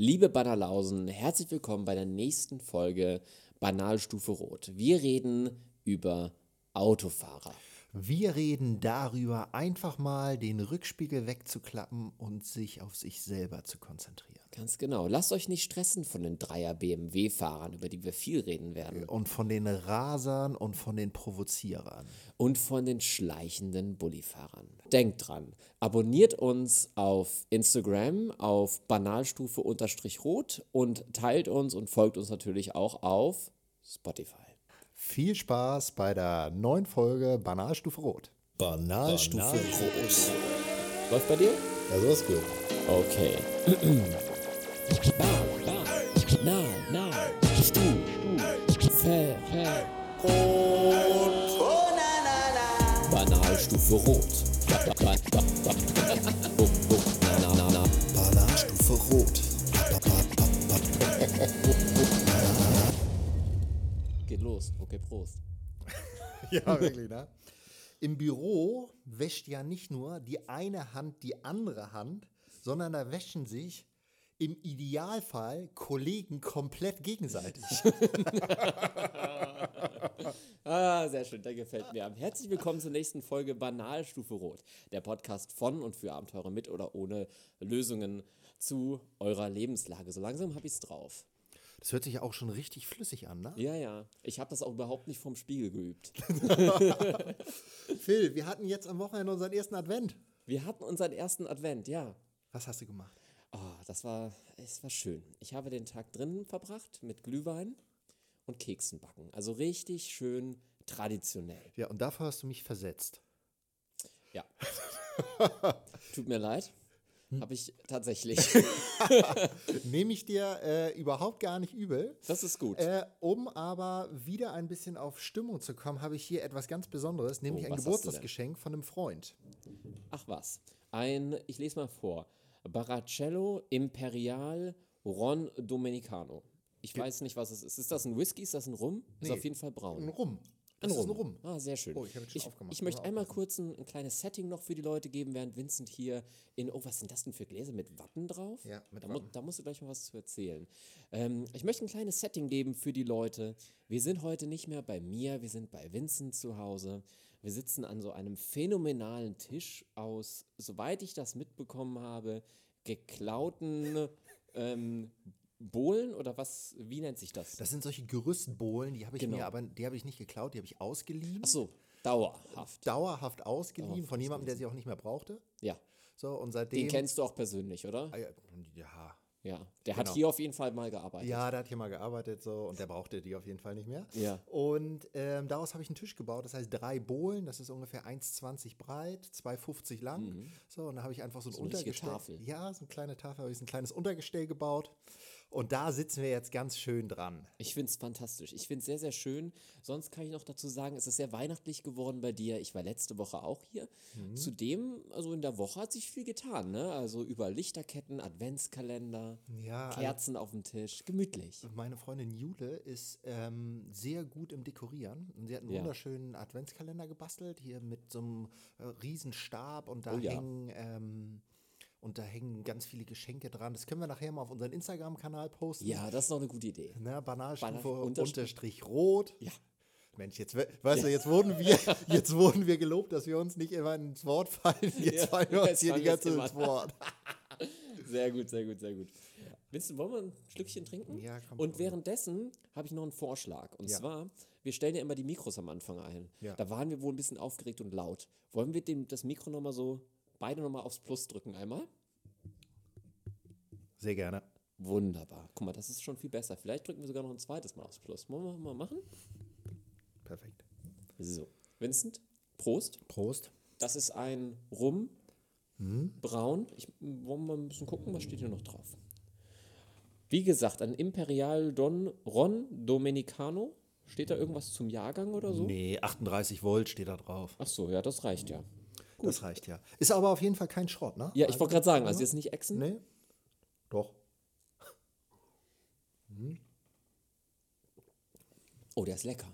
Liebe Bannerlausen, herzlich willkommen bei der nächsten Folge Banalstufe Rot. Wir reden über Autofahrer. Wir reden darüber, einfach mal den Rückspiegel wegzuklappen und sich auf sich selber zu konzentrieren. Ganz genau. Lasst euch nicht stressen von den Dreier BMW-Fahrern, über die wir viel reden werden. Und von den Rasern und von den Provozierern. Und von den schleichenden Bullifahrern. Denkt dran, abonniert uns auf Instagram auf Banalstufe-Rot und teilt uns und folgt uns natürlich auch auf Spotify. Viel Spaß bei der neuen Folge Banalstufe Rot. Banalstufe Rot. Läuft bei dir? Ja, so ist gut. Okay. Na, na, Stu, Stu, Fe, Fe, Rot. Banalstufe Rot. Ba, ba, ba, ba, ba. Oh, na, na, na, na. Banalstufe Rot. Geht los. Okay, Prost. Ja, wirklich, ne? Im Büro wäscht ja nicht nur die eine Hand die andere Hand, sondern da wäschen sich im Idealfall Kollegen komplett gegenseitig. Ah, sehr schön, der gefällt mir. Herzlich willkommen zur nächsten Folge Banalstufe Rot, der Podcast von und für Abenteurer mit oder ohne Lösungen zu eurer Lebenslage. So langsam habe ich es drauf. Das hört sich ja auch schon richtig flüssig an, ne? Ja, ja. Ich habe das auch überhaupt nicht vom Spiegel geübt. Phil, wir hatten jetzt am Wochenende unseren ersten Advent. Wir hatten unseren ersten Advent, ja. Was hast du gemacht? Oh, das war, es war schön. Ich habe den Tag drinnen verbracht mit Glühwein und Keksen backen. Also richtig schön traditionell. Ja, und dafür hast du mich versetzt. Ja. Tut mir leid. Habe ich tatsächlich. Nehme ich dir äh, überhaupt gar nicht übel. Das ist gut. Äh, um aber wieder ein bisschen auf Stimmung zu kommen, habe ich hier etwas ganz Besonderes, nämlich Oh, ein? Geburtstagsgeschenk von einem Freund. Ach was. Ein, ich lese mal vor. Baracello Imperial Ron Domenicano. Ich weiß nicht, was es ist. Ist das ein Whisky? Ist das ein Rum? Ist Nee. auf jeden Fall braun. Ein Rum. Das ist ein Rum. Ah, sehr schön. Oh, ich hab jetzt schon ich, aufgemacht. ich möchte einmal kurz ein, ein kleines Setting noch für die Leute geben, während Vincent hier in. Oh, was sind das denn für Gläser mit Wappen drauf? Ja, mit da, mu Wappen. da musst du gleich mal was zu erzählen. Ähm, ich möchte ein kleines Setting geben für die Leute. Wir sind heute nicht mehr bei mir, wir sind bei Vincent zu Hause. Wir sitzen an so einem phänomenalen Tisch aus, soweit ich das mitbekommen habe, geklauten ähm, Bohlen oder was, wie nennt sich das? Das sind solche Gerüstbohlen, die habe ich Genau. mir aber, die habe ich nicht geklaut, die habe ich ausgeliehen. Ach so, dauerhaft. Dauerhaft ausgeliehen Dauerhaft von jemandem, der sie auch nicht mehr brauchte. Ja, So, und seitdem. den kennst du auch persönlich, oder? Ah, ja, ja. Der hat Genau. hier auf jeden Fall mal gearbeitet. Ja, der hat hier mal gearbeitet so und der brauchte die auf jeden Fall nicht mehr. Ja. Und ähm, daraus habe ich einen Tisch gebaut. Das heißt drei Bohlen, das ist ungefähr 1,20 breit, 2,50 lang. So, und da habe ich einfach so ein Mhm. So Untergestell. Tafel. Ja, so eine kleine Tafel, habe ich so ein kleines Untergestell gebaut. Und da sitzen wir jetzt ganz schön dran. Ich finde es fantastisch. Ich finde es sehr, sehr schön. Sonst kann ich noch dazu sagen, es ist sehr weihnachtlich geworden bei dir. Ich war letzte Woche auch hier. Mhm. Zudem, also in der Woche hat sich viel getan, ne? Also über Lichterketten, Adventskalender, Ja, Kerzen auf dem Tisch, gemütlich. Meine Freundin Jule ist ähm, sehr gut im Dekorieren. Und sie hat einen Ja. wunderschönen Adventskalender gebastelt, hier mit so einem äh, riesen Stab und da Oh ja. hängen ähm, und da hängen ganz viele Geschenke dran. Das können wir nachher mal auf unseren Instagram-Kanal posten. Ja, das ist noch eine gute Idee. Ne, Banalstufe Banal- unterstrich, rot. Ja. Mensch, jetzt, we- weißt du, jetzt wurden wir, jetzt wurden wir gelobt, dass wir uns nicht immer ins Wort fallen. Jetzt Ja, fallen wir uns hier die ganze Zeit ins. Wort. Sehr gut, sehr gut, sehr gut. Vincent, wollen wir ein Schlückchen trinken? Ja, komm, Und komm. währenddessen habe ich noch einen Vorschlag. Und Ja. zwar, wir stellen ja immer die Mikros am Anfang ein. Ja. Da waren wir wohl ein bisschen aufgeregt und laut. Wollen wir dem, das Mikro nochmal so, beide nochmal aufs Plus drücken einmal? Sehr gerne. Wunderbar. Guck mal, das ist schon viel besser. Vielleicht drücken wir sogar noch ein zweites Mal aufs Plus. Wollen wir mal machen? Perfekt. So. Vincent, Prost. Prost. Das ist ein Rum, Hm? braun. Ich wollen wir mal ein bisschen gucken, was steht hier noch drauf. Wie gesagt, ein Imperial Don Ron Domenicano. Steht da irgendwas zum Jahrgang oder so? Nee, 38 Volt steht da drauf. Ach so, ja, das reicht ja. Das reicht ja. Ist aber auf jeden Fall kein Schrott, ne? Ja, ich wollte gerade sagen, also jetzt nicht Echsen. Nee. Doch. Oh, der ist lecker.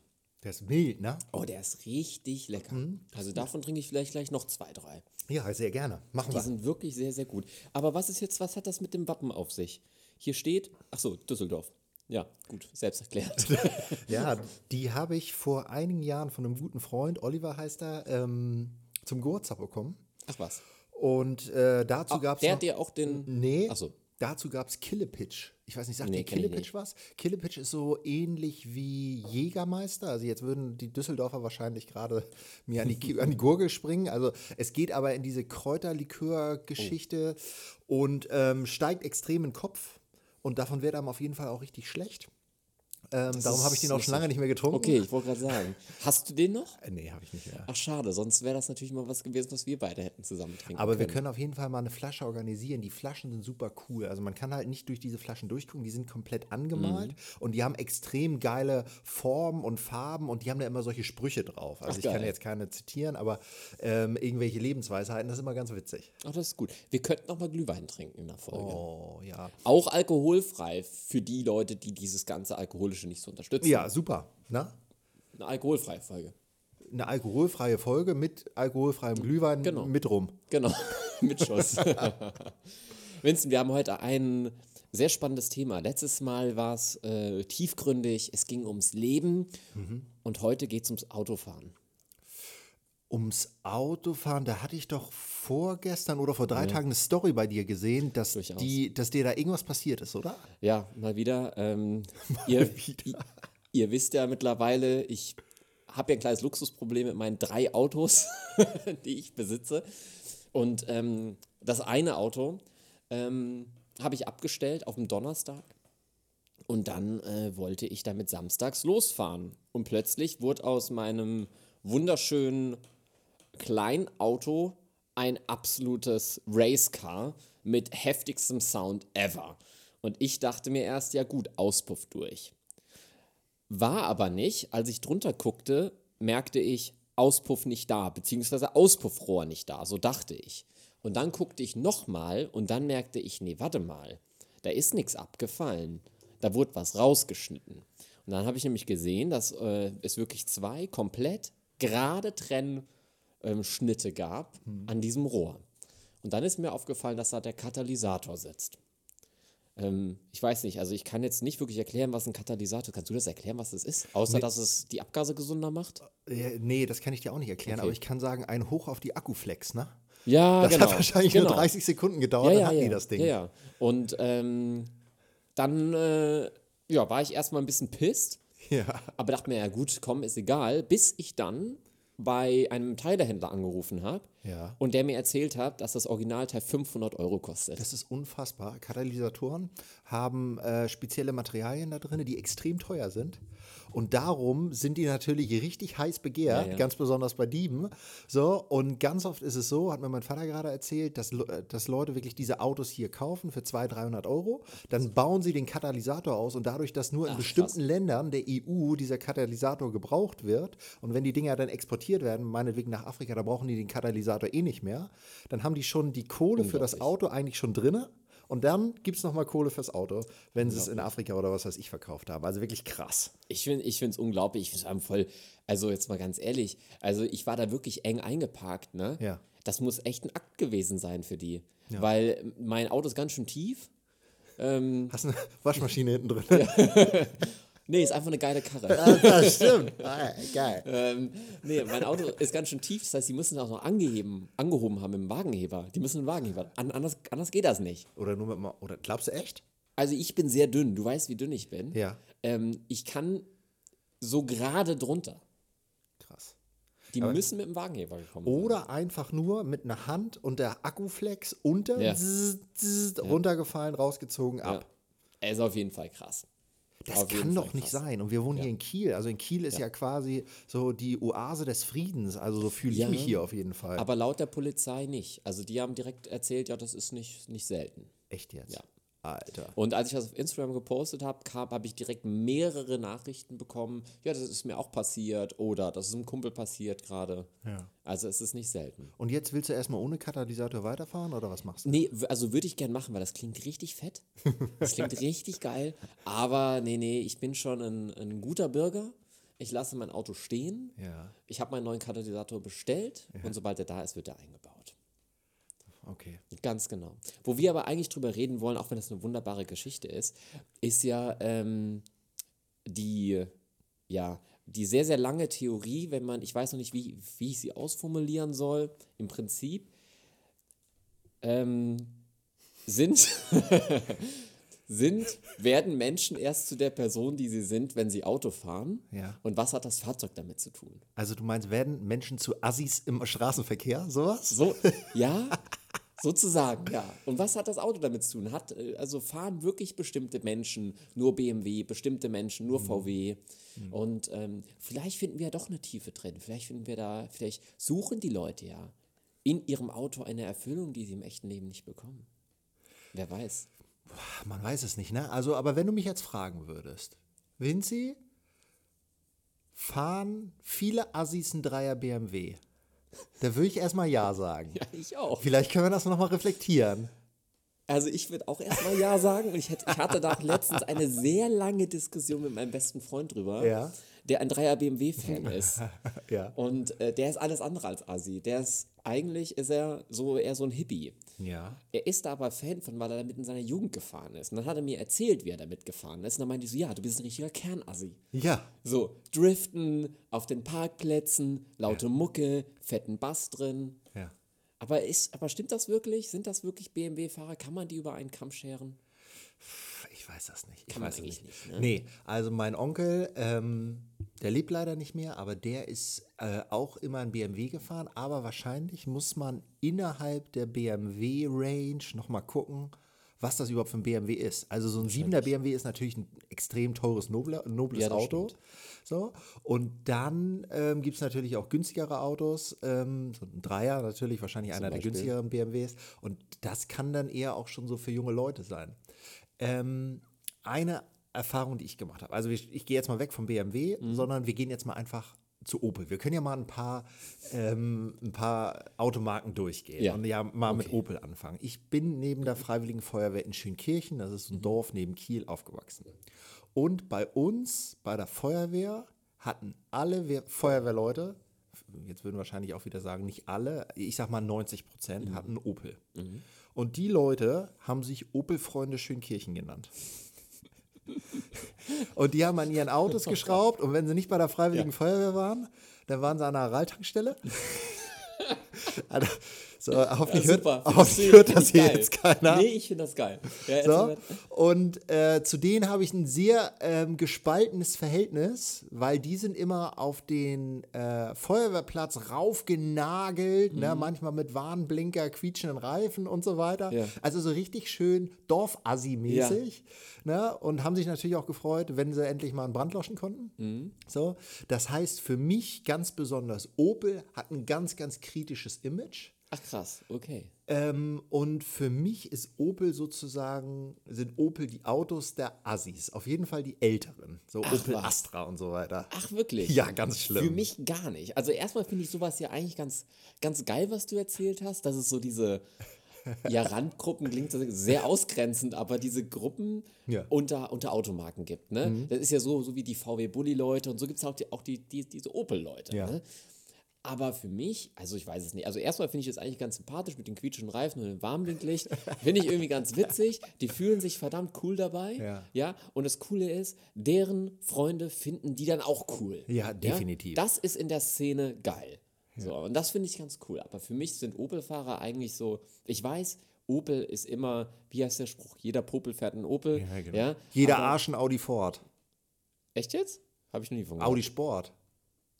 Der ist mild, ne? Oh, der ist richtig lecker. Mhm. Also davon trinke ich vielleicht gleich noch zwei, drei. Ja, sehr gerne. Machen Die wir. sind wirklich sehr, sehr gut. Aber was ist jetzt, was hat das mit dem Wappen auf sich? Hier steht, ach so, Düsseldorf. Ja, gut, selbst erklärt. Ja, die habe ich vor einigen Jahren von einem guten Freund, Oliver heißt er, ähm, zum Geburtstag bekommen. Ach was. Und äh, dazu Ach, gab es. der hat dir auch den. Nee, Ach so. dazu gab es Killepitch. Ich weiß nicht, sagt Nee, dir Killepitch was? Killepitch ist so ähnlich wie Jägermeister. Also jetzt würden die Düsseldorfer wahrscheinlich gerade mir an die, an die Gurgel springen. Also es geht aber in diese Kräuterlikör-Geschichte und ähm, steigt extrem in den Kopf. Und davon wird einem auf jeden Fall auch richtig schlecht. Ähm, darum habe ich den auch schon lange nicht mehr getrunken. Okay, ich wollte gerade sagen. Hast du den noch? Äh, Nee, habe ich nicht mehr. Ach, schade, sonst wäre das natürlich mal was gewesen, was wir beide hätten zusammen trinken Aber wir können. können auf jeden Fall mal eine Flasche organisieren. Die Flaschen sind super cool. Also man kann halt nicht durch diese Flaschen durchgucken. Die sind komplett angemalt Mhm. und die haben extrem geile Formen und Farben und die haben da immer solche Sprüche drauf. Also Ach, ich kann geil. jetzt keine zitieren, aber ähm, irgendwelche Lebensweisheiten, das ist immer ganz witzig. Ach, das ist gut. Wir könnten noch mal Glühwein trinken in der Folge. Oh, ja. Auch alkoholfrei für die Leute, die dieses ganze Alkoholische nicht so unterstützen. Ja, super. Na? Eine alkoholfreie Folge. Eine alkoholfreie Folge mit alkoholfreiem Glühwein Genau. mit rum. Genau, mit Schuss. Vincent, wir haben heute ein sehr spannendes Thema. Letztes Mal war es äh, tiefgründig, es ging ums Leben Mhm. und heute geht es ums Autofahren. Ums Autofahren, da hatte ich doch vorgestern oder vor drei Tagen eine Story bei dir gesehen, dass, Durchaus. die, dass dir da irgendwas passiert ist, oder? Ja, mal wieder. Ähm, ihr, wieder. ihr wisst ja mittlerweile, ich habe ja ein kleines Luxusproblem mit meinen drei Autos, die ich besitze. Und ähm, das eine Auto ähm, habe ich abgestellt auf dem Donnerstag. Und dann äh, wollte ich damit samstags losfahren. Und plötzlich wurde aus meinem wunderschönen kleinen Auto ein absolutes Racecar mit heftigstem Sound ever. Und ich dachte mir erst, ja gut, Auspuff durch. War aber nicht. Als ich drunter guckte, merkte ich, Auspuff nicht da, beziehungsweise Auspuffrohr nicht da, so dachte ich. Und dann guckte ich nochmal und dann merkte ich, nee, warte mal, da ist nichts abgefallen. Da wurde was rausgeschnitten. Und dann habe ich nämlich gesehen, dass äh, es wirklich zwei komplett gerade Trennschnitte gab an diesem Rohr. Und dann ist mir aufgefallen, dass da der Katalysator sitzt. Ähm, ich weiß nicht, also ich kann jetzt nicht wirklich erklären, was ein Katalysator ist. Kannst du das erklären, was das ist? Außer, dass es die Abgase gesunder macht? Ja, nee, das kann ich dir auch nicht erklären, Okay. aber ich kann sagen, ein Hoch auf die Akkuflex, ne? Ja, Das genau. hat wahrscheinlich genau. nur 30 Sekunden gedauert, ja, dann ja, hatten ja. die das Ding. Ja, ja. Und ähm, dann äh, ja, war ich erstmal ein bisschen pisst, Ja. aber dachte mir, ja gut, komm, ist egal, bis ich dann bei einem Teilehändler angerufen habe Ja. und der mir erzählt hat, dass das Originalteil 500 Euro kostet. Das ist unfassbar. Katalysatoren haben äh, spezielle Materialien da drin, die extrem teuer sind. Und darum sind die natürlich richtig heiß begehrt, Ja, ja. ganz besonders bei Dieben. So, und ganz oft ist es so, hat mir mein Vater gerade erzählt, dass, äh, dass Leute wirklich diese Autos hier kaufen für 200, 300 Euro. Dann bauen sie den Katalysator aus und dadurch, dass nur in Ach, bestimmten krass. Ländern der EU dieser Katalysator gebraucht wird und wenn die Dinger dann exportiert werden, meinetwegen nach Afrika, da brauchen die den Katalysator eh nicht mehr, dann haben die schon die Kohle für das. Auto eigentlich schon drinne. Und dann gibt es nochmal Kohle fürs Auto, wenn sie es in Afrika oder was weiß ich verkauft haben. Also wirklich krass. Ich finde es ich unglaublich. Ich finde es voll, also jetzt mal ganz ehrlich, also ich war da wirklich eng eingeparkt, ne? Ja. Das muss echt ein Akt gewesen sein für die. Weil mein Auto ist ganz schön tief. Ähm, Hast eine Waschmaschine hinten drin. nee, ist einfach eine geile Karre. das stimmt. Ah, geil. ähm, nee, mein Auto ist ganz schön tief, das heißt, die müssen auch noch angeheben, angehoben haben im Wagenheber. Die müssen einen Wagenheber. An, anders, anders geht das nicht. Oder nur mit mal, oder glaubst du echt? Also ich bin sehr dünn. Du weißt, wie dünn ich bin. Ja. Ähm, ich kann so gerade drunter. Krass. Die müssen mit dem Wagenheber gekommen sein. Oder einfach nur mit einer Hand und der Akkuflex unter Ja. zzz, zzz, runtergefallen, rausgezogen, Ja. ab. Er ist auf jeden Fall krass. Das kann doch nicht sein. Und wir wohnen hier in Kiel. Also in Kiel ist ja, quasi so die Oase des Friedens. Also so fühle ich Ja. mich hier auf jeden Fall. Aber laut der Polizei nicht. Also die haben direkt erzählt, ja, das ist nicht, nicht selten. Echt jetzt? Ja. Alter. Und als ich das auf Instagram gepostet habe, habe ich direkt mehrere Nachrichten bekommen. Ja, das ist mir auch passiert oder das ist einem Kumpel passiert gerade. Ja. Also es ist nicht selten. Und jetzt willst du erstmal ohne Katalysator weiterfahren oder was machst du? Nee, also würde ich gern machen, weil das klingt richtig fett. Das klingt richtig geil. Aber nee, nee, ich bin schon ein, ein guter Bürger. Ich lasse mein Auto stehen. Ja. Ich habe meinen neuen Katalysator bestellt und sobald er da ist, wird er eingebaut. Okay. Ganz genau. Wo wir aber eigentlich drüber reden wollen, auch wenn das eine wunderbare Geschichte ist, ist ja ähm, die, ja, die sehr, sehr lange Theorie, wenn man, ich weiß noch nicht, wie, wie ich sie ausformulieren soll, im Prinzip ähm, sind, sind, werden Menschen erst zu der Person, die sie sind, wenn sie Auto fahren? Ja. Und was hat das Fahrzeug damit zu tun? Also du meinst, werden Menschen zu Assis im Straßenverkehr, sowas? So, ja, sozusagen, ja. Und was hat das Auto damit zu tun? Hat, äh, also fahren wirklich bestimmte Menschen nur BMW, bestimmte Menschen nur VW. Und ähm, vielleicht finden wir ja doch eine Tiefe drin. Vielleicht finden wir da, vielleicht suchen die Leute ja in ihrem Auto eine Erfüllung, die sie im echten Leben nicht bekommen. Wer weiß. Man weiß es nicht, ne? Also, aber wenn du mich jetzt fragen würdest, Vinci, fahren viele Assis ein Dreier BMW? Da würde ich erstmal Ja sagen. Ja, ich auch. Vielleicht können wir das nochmal reflektieren. Also ich würde auch erstmal Ja sagen und ich, hätte, ich hatte da letztens eine sehr lange Diskussion mit meinem besten Freund drüber, Ja. der ein Dreier BMW-Fan ist. Ja. Und äh, der ist alles andere als Assi. Der ist, eigentlich ist er so eher so ein Hippie. Ja. Er ist da aber Fan von, weil er damit in seiner Jugend gefahren ist. Und dann hat er mir erzählt, wie er damit gefahren ist. Und dann meinte ich so, ja, du bist ein richtiger Kernassi. Ja. So, driften, auf den Parkplätzen, laute Mucke, fetten Bass drin. Ja. Aber, ist, aber stimmt das wirklich? Sind das wirklich BMW-Fahrer? Kann man die über einen Kamm scheren? Ich weiß das nicht. Ich Kann weiß es nicht. nicht, ne? Nee, also mein Onkel, ähm, der lebt leider nicht mehr, aber der ist äh, auch immer ein BMW gefahren. Aber wahrscheinlich muss man innerhalb der BMW-Range nochmal gucken, was das überhaupt für ein BMW ist. Also so ein 7er BMW ist natürlich ein extrem teures, nobler, nobles Ja, Auto. stimmt. So. Und dann ähm, gibt es natürlich auch günstigere Autos. Ähm, so ein Dreier natürlich, wahrscheinlich einer der Beispiel. günstigeren BMWs. Und das kann dann eher auch schon so für junge Leute sein. Ähm, eine Erfahrung, die ich gemacht habe. Also ich, ich gehe jetzt mal weg vom BMW, Mhm. sondern wir gehen jetzt mal einfach zu Opel. Wir können ja mal ein paar, ähm, ein paar Automarken durchgehen Ja. und ja mal mit Opel anfangen. Ich bin neben der Freiwilligen Feuerwehr in Schönkirchen, das ist ein Dorf neben Kiel, aufgewachsen. Und bei uns, bei der Feuerwehr, hatten alle Wehr Feuerwehrleute, jetzt würden wahrscheinlich auch wieder sagen, nicht alle, ich sag mal 90 Prozent, hatten Opel. Und die Leute haben sich Opel-Freunde Schönkirchen genannt. Und die haben an ihren Autos geschraubt und wenn sie nicht bei der Freiwilligen Feuerwehr waren, dann waren sie an einer Ralltankstelle. also, so, hoffentlich, hört, super. hoffentlich hört das hier geil. jetzt keiner. Nee, ich finde das geil. Ja, So. Und äh, zu denen habe ich ein sehr ähm, gespaltenes Verhältnis, weil die sind immer auf den äh, Feuerwehrplatz raufgenagelt, Mhm. ne, manchmal mit Warnblinker, quietschenden Reifen und so weiter. Ja. Also so richtig schön Dorfassi-mäßig. Ne, und haben sich natürlich auch gefreut, wenn sie endlich mal einen Brand löschen konnten. Mhm. So, das heißt für mich ganz besonders, Opel hat ein ganz, ganz kritisches Image. Ach krass, okay. Ähm, und für mich ist Opel sozusagen, sind Opel die Autos der Assis. Auf jeden Fall die älteren. So Opel was. Astra und so weiter. Ach wirklich? Ja, ganz schlimm. Für mich gar nicht. Also erstmal finde ich sowas ja eigentlich ganz, ganz geil, was du erzählt hast. Dass es so diese ja, Randgruppen klingt sehr ausgrenzend, aber diese Gruppen Ja. Mhm. unter, unter Automarken gibt. Ne? Das ist ja so, so wie die VW-Bully-Leute und so gibt es auch, die, auch die, die, diese Opel-Leute. Ja. Ne? Aber für mich, also ich weiß es nicht. Also erstmal finde ich es eigentlich ganz sympathisch mit den quietschenden Reifen und dem Warnblinklicht. Finde ich irgendwie ganz witzig. Die fühlen sich verdammt cool dabei. Ja. ja. Und das Coole ist, deren Freunde finden die dann auch cool. Ja, definitiv. Das ist in der Szene geil. So, und das finde ich ganz cool. Aber für mich sind Opel-Fahrer eigentlich so, ich weiß, Opel ist immer, wie heißt der Spruch? Jeder Popel fährt einen Opel. Ja, genau. Jeder aber- Arsch ein Audi Ford. Echt jetzt? Habe ich noch nie von gehört. Audi Sport.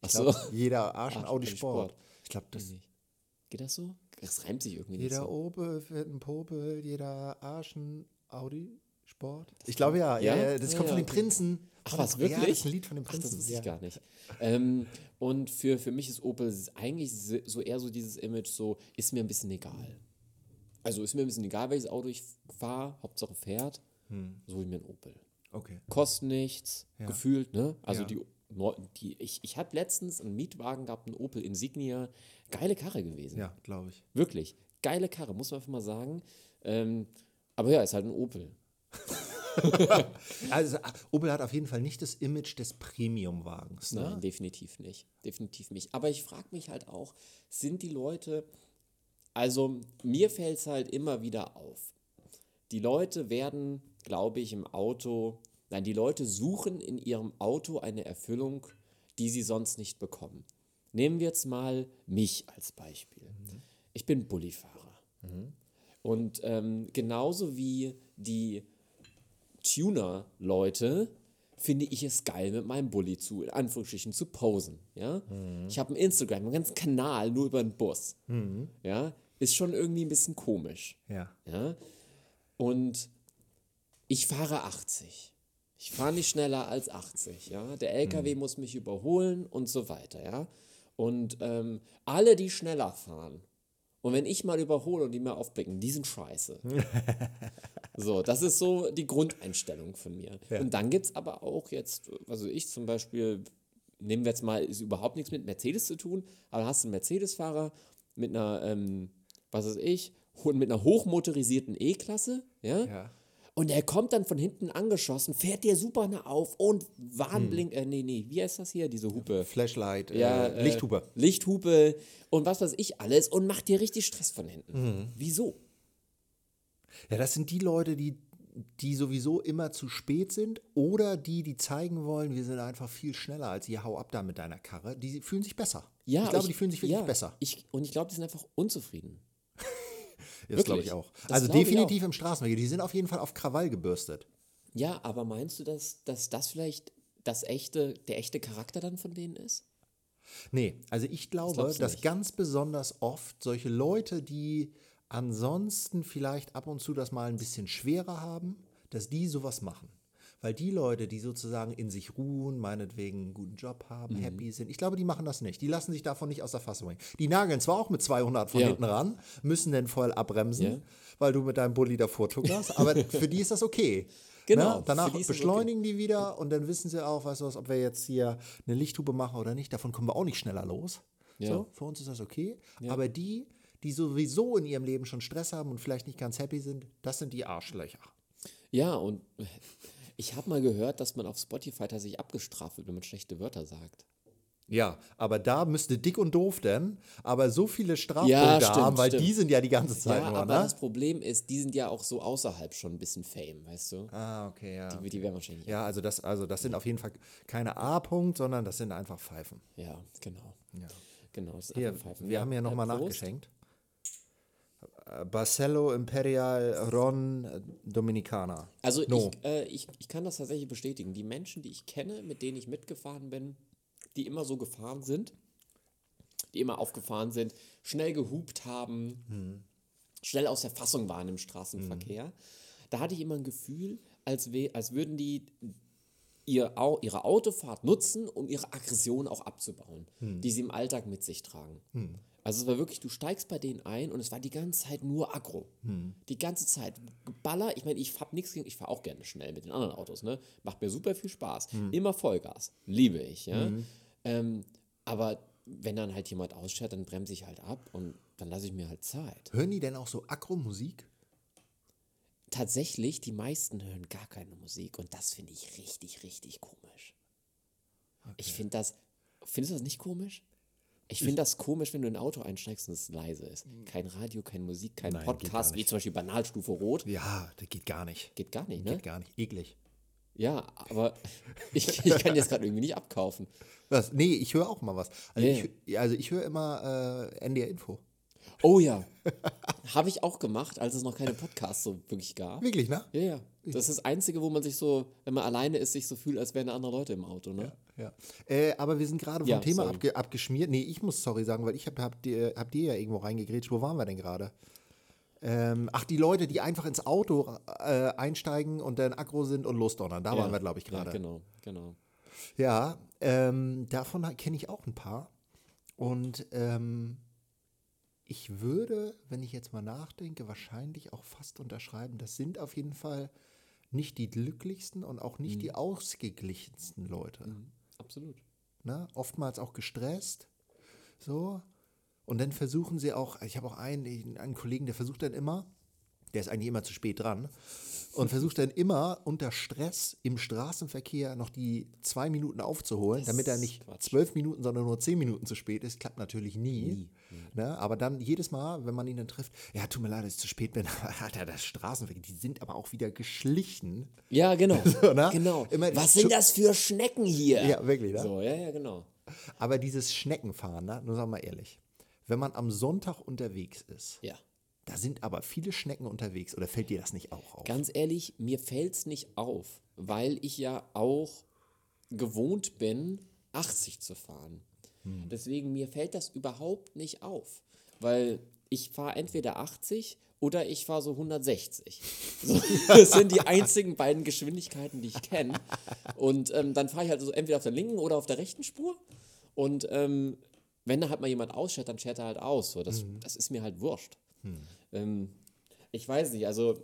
Ach Ich so. glaub, Jeder Arsch Arsch, Audi Sport. Sport. Ich glaube, das. Geht das so? Das reimt sich irgendwie nicht Jeder so. Opel fährt ein Popel, jeder Arsch ein Audi Sport. Ich glaube ja, ja, Ja? das Ja, kommt von ja, den okay. Prinzen. Ach Von was, den- wirklich? Ja, das ist ein Lied von den Ach, Prinzen. das wusste ich gar nicht. Ähm, und für, für mich ist Opel eigentlich so eher so dieses Image, so ist mir ein bisschen egal. Also ist mir ein bisschen egal, welches Auto ich fahre, Hauptsache fährt, Hm. so wie mir ein Opel. Okay. Kostet nichts, gefühlt, ne? Also die, die, ich, ich habe letztens einen Mietwagen gehabt, einen Opel Insignia, geile Karre gewesen. Ja, glaube ich. Wirklich, geile Karre, muss man einfach mal sagen. Ähm, aber ja, ist halt ein Opel. Also Opel hat auf jeden Fall nicht das Image des Premium-Wagens. Ne? Nein, definitiv nicht. Definitiv nicht. Aber ich frage mich halt auch, sind die Leute Also mir fällt es halt immer wieder auf. Die Leute werden, glaube ich, im Auto, nein, die Leute suchen in ihrem Auto eine Erfüllung, die sie sonst nicht bekommen. Nehmen wir jetzt mal mich als Beispiel. Ich bin Bullifahrer. Und ähm, genauso wie die Tuner-Leute finde ich es geil, mit meinem Bulli zu, in Anführungsstrichen, zu posen. Ja? Ich habe einen Instagram, einen ganzen Kanal nur über den Bus. Ja? Ist schon irgendwie ein bisschen komisch. Ja. Ja? Und ich fahre 80. Ich fahre nicht schneller als 80. Ja? Der LKW muss mich überholen und so weiter. Ja? Und ähm, alle, die schneller fahren, und wenn ich mal überhole und die mir aufblicken, die sind scheiße. so, das ist so die Grundeinstellung von mir. Und dann gibt es aber auch jetzt, also ich zum Beispiel, nehmen wir jetzt mal, ist überhaupt nichts mit Mercedes zu tun, aber hast du einen Mercedes-Fahrer mit einer, ähm, was weiß ich, mit einer hochmotorisierten E-Klasse, ja? Ja. Und er kommt dann von hinten angeschossen, fährt dir super nah auf und Warnblink, äh, nee, nee, wie heißt das hier, diese Hupe? Flashlight, Ja, äh, Lichthupe. Äh, Lichthupe und was weiß ich alles und macht dir richtig Stress von hinten. Mhm. Wieso? Ja, das sind die Leute, die, die sowieso immer zu spät sind oder die, die zeigen wollen, wir sind einfach viel schneller als ihr, hau ab da mit deiner Karre. Die fühlen sich besser. Ja, ich glaube, die fühlen sich wirklich ja, besser. Ich, und ich glaube, die sind einfach unzufrieden. Das glaube ich auch. Das also definitiv im Straßenverkehr. Die sind auf jeden Fall auf Krawall gebürstet. Ja, aber meinst du, dass, dass das vielleicht das echte, der echte Charakter dann von denen ist? Nee, also ich glaube, du dass nicht? ganz besonders oft solche Leute, die ansonsten vielleicht ab und zu das mal ein bisschen schwerer haben, dass die sowas machen. Weil die Leute, die sozusagen in sich ruhen, meinetwegen einen guten Job Mhm. haben, happy sind, ich glaube, die machen das nicht. Die lassen sich davon nicht aus der Fassung bringen. Die nageln zwar auch mit 200 von Ja. hinten ran, müssen dann voll abbremsen, Ja. weil du mit deinem Bulli davor tuckerst, aber für die ist das okay. Genau, Ne? Danach beschleunigen die wieder und dann wissen sie auch, weißt du was, ob wir jetzt hier eine Lichthupe machen oder nicht, davon kommen wir auch nicht schneller los. Ja. So, für uns ist das okay. Aber die, die sowieso in ihrem Leben schon Stress haben und vielleicht nicht ganz happy sind, das sind die Arschlöcher. Ja, und ich habe mal gehört, dass man auf Spotify tatsächlich abgestraft wird, wenn man schlechte Wörter sagt. Ja, aber da müsste dick und doof denn, aber so viele Strafpunkte Ja, stimmt, haben, weil stimmt. die sind ja die ganze Zeit Ja, nur, aber ne? das Problem ist, die sind ja auch so außerhalb schon ein bisschen Fame, weißt du? Ah, okay, ja. Die, die werden wahrscheinlich. Ja, also das, also das sind auf jeden Fall keine A-Punkt, sondern das sind einfach Pfeifen. Ja, genau. Ja. Genau. Das ist Hier, Pfeifen. wir haben ja nochmal Prost. nachgeschenkt. Barcelo Imperial Ron Dominicana. Also No. ich, äh, ich, ich kann das tatsächlich bestätigen. Die Menschen, die ich kenne, mit denen ich mitgefahren bin, die immer so gefahren sind, die immer aufgefahren sind, schnell gehupt haben, schnell aus der Fassung waren im Straßenverkehr, da hatte ich immer ein Gefühl, als, als würden die ihr, Au ihre Autofahrt nutzen, um ihre Aggression auch abzubauen, die sie im Alltag mit sich tragen. Also es war wirklich, du steigst bei denen ein und es war die ganze Zeit nur Aggro. Die ganze Zeit. Baller, ich meine, ich hab nichts gegen, ich fahre auch gerne schnell mit den anderen Autos, ne? Macht mir super viel Spaß. Immer Vollgas. Liebe ich, ja. Ähm, aber wenn dann halt jemand ausschert, dann bremse ich halt ab und dann lasse ich mir halt Zeit. Hören die denn auch so Akro-Musik? Tatsächlich, die meisten hören gar keine Musik und das finde ich richtig, richtig komisch. Ich finde das, findest du das nicht komisch? Ich finde das komisch, wenn du in ein Auto einsteigst und es leise ist. Kein Radio, keine Musik, kein Nein, Podcast, wie zum Beispiel Banalstufe Rot. Ja, das geht gar nicht. Geht gar nicht, ne? Geht gar nicht. Eklig. Ja, aber ich, ich kann jetzt gerade irgendwie nicht abkaufen. Was? Nee, ich höre auch mal was. Also Ja, ich, also ich höre immer äh, NDR Info. Oh ja, habe ich auch gemacht, als es noch keine Podcasts so wirklich gab. Wirklich, ne? Ja, ja. Das ist das Einzige, wo man sich so, wenn man alleine ist, sich so fühlt, als wären da andere Leute im Auto, ne? Ja. Äh, aber wir sind gerade vom Ja, Thema abge abgeschmiert. Nee, ich muss sorry sagen, weil ich habe hab dir, hab dir ja irgendwo reingegrätscht. Wo waren wir denn gerade? Ähm, ach, die Leute, die einfach ins Auto äh, einsteigen und dann aggro sind und losdonnern. Da waren wir, glaube ich, gerade. Ja, genau, genau. Ja, ähm, davon kenne ich auch ein paar. Und ähm, ich würde, wenn ich jetzt mal nachdenke, wahrscheinlich auch fast unterschreiben, das sind auf jeden Fall nicht die glücklichsten und auch nicht die ausgeglichensten Leute. Absolut. Ne? Oftmals auch gestresst. So. Und dann versuchen sie auch, ich habe auch einen, einen Kollegen, der versucht dann immer, der ist eigentlich immer zu spät dran und versucht dann immer unter Stress im Straßenverkehr noch die zwei Minuten aufzuholen, damit er nicht zwölf Minuten, sondern nur zehn Minuten zu spät ist. Klappt natürlich nie. Ne? Aber dann jedes Mal, wenn man ihn dann trifft, ja, tut mir leid, dass ich zu spät bin, hat er das Straßenverkehr, die sind aber auch wieder geschlichen. Ja, genau. So, ne? genau. Immer Was sind das für Schnecken hier? Ja, wirklich, ne? So, ja, ja, genau. Aber dieses Schneckenfahren, ne? nur sagen wir mal ehrlich, wenn man am Sonntag unterwegs ist, Ja. Da sind aber viele Schnecken unterwegs, oder fällt dir das nicht auch auf? Ganz ehrlich, mir fällt es nicht auf, weil ich ja auch gewohnt bin, 80 zu fahren. Hm. Deswegen, mir fällt das überhaupt nicht auf, weil ich fahre entweder 80 oder ich fahre so 160. So, das sind die einzigen beiden Geschwindigkeiten, die ich kenne. Und ähm, dann fahre ich halt so entweder auf der linken oder auf der rechten Spur. Und ähm, wenn da halt mal jemand ausschert, dann schert er halt aus. So, das, das ist mir halt wurscht. Ähm, ich weiß nicht, also